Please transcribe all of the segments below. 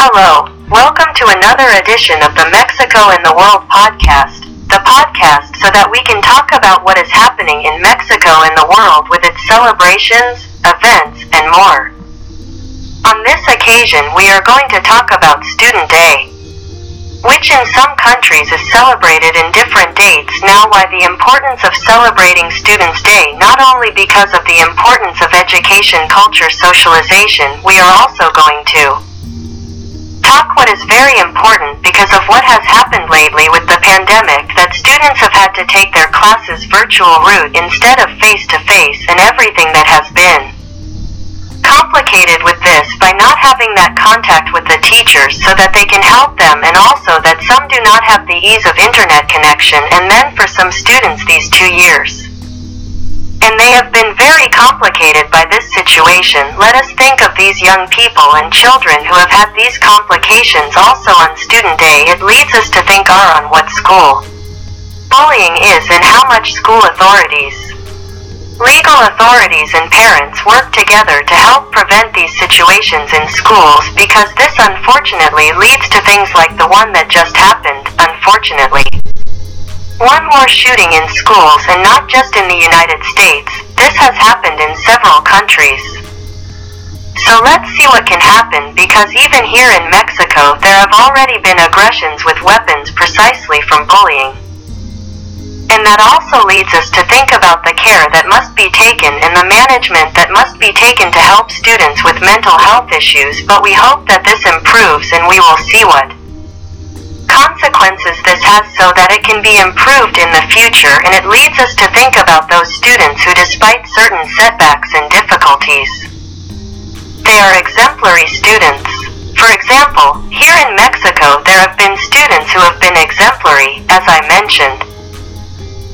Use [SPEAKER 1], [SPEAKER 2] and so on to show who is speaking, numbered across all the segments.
[SPEAKER 1] Hello, welcome to another edition of the Mexico and the World podcast, the podcast so that we can talk about what is happening in Mexico and the world with its celebrations, events, and more. On this occasion, we are going to talk about Student Day, which in some countries is celebrated in different dates. Now, why the importance of celebrating Students' Day, not only because of the importance of education, culture, socialization, we are also going to talk what is very important because of what has happened lately with the pandemic that students have had to take their classes virtual route instead of face to face and everything that has been. Complicated with this by not having that contact with the teachers so that they can help them and also that some do not have the ease of internet connection and then for some students these two years. And they have very complicated by this situation. Let us think of these young people and children who have had these complications also on Student Day. It leads us to think are on what school bullying is and how much school authorities, legal authorities and parents work together to help prevent these situations in schools because this unfortunately leads to things like the one that just happened, unfortunately. One more shooting in schools and not just in the United States, this has happened in several countries. So let's see what can happen because even here in Mexico there have already been aggressions with weapons precisely from bullying. And that also leads us to think about the care that must be taken and the management that must be taken to help students with mental health issues but we hope that this improves and we will see what consequences this has so that it can be improved in the future and it leads us to think about those students who despite certain setbacks and difficulties, they are exemplary students. For example, here in Mexico there have been students who have been exemplary, as I mentioned,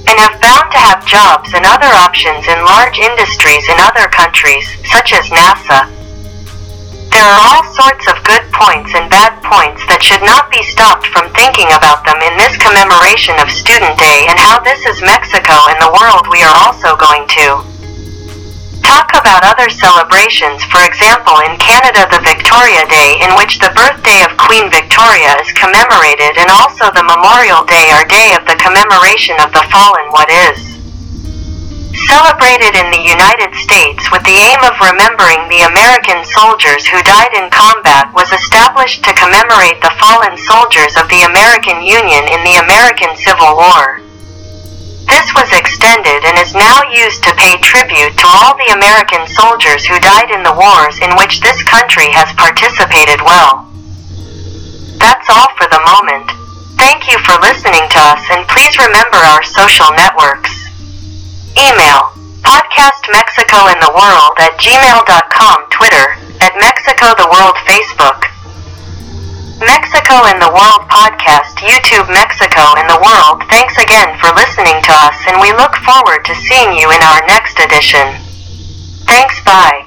[SPEAKER 1] and have found to have jobs and other options in large industries in other countries, such as NASA. There are all sorts of good points and bad points that should not be stopped from thinking about them in this commemoration of Student Day and how this is Mexico and the world we are also going to. Talk about other celebrations, for example in Canada the Victoria Day in which the birthday of Queen Victoria is commemorated and also the Memorial Day or Day of the commemoration of the fallen what is celebrated in the United States with the aim of remembering the American soldiers who died in combat was established to commemorate the fallen soldiers of the American Union in the American Civil War. This was extended and is now used to pay tribute to all the American soldiers who died in the wars in which this country has participated well. That's all for the moment. Thank you for listening to us and please remember our social networks. Email podcastmexico and the world at gmail.com Twitter at Mexico the World Facebook Mexico and the World podcast YouTube Mexico and the World Thanks again for listening to us and we look forward to seeing you in our next edition. Thanks bye.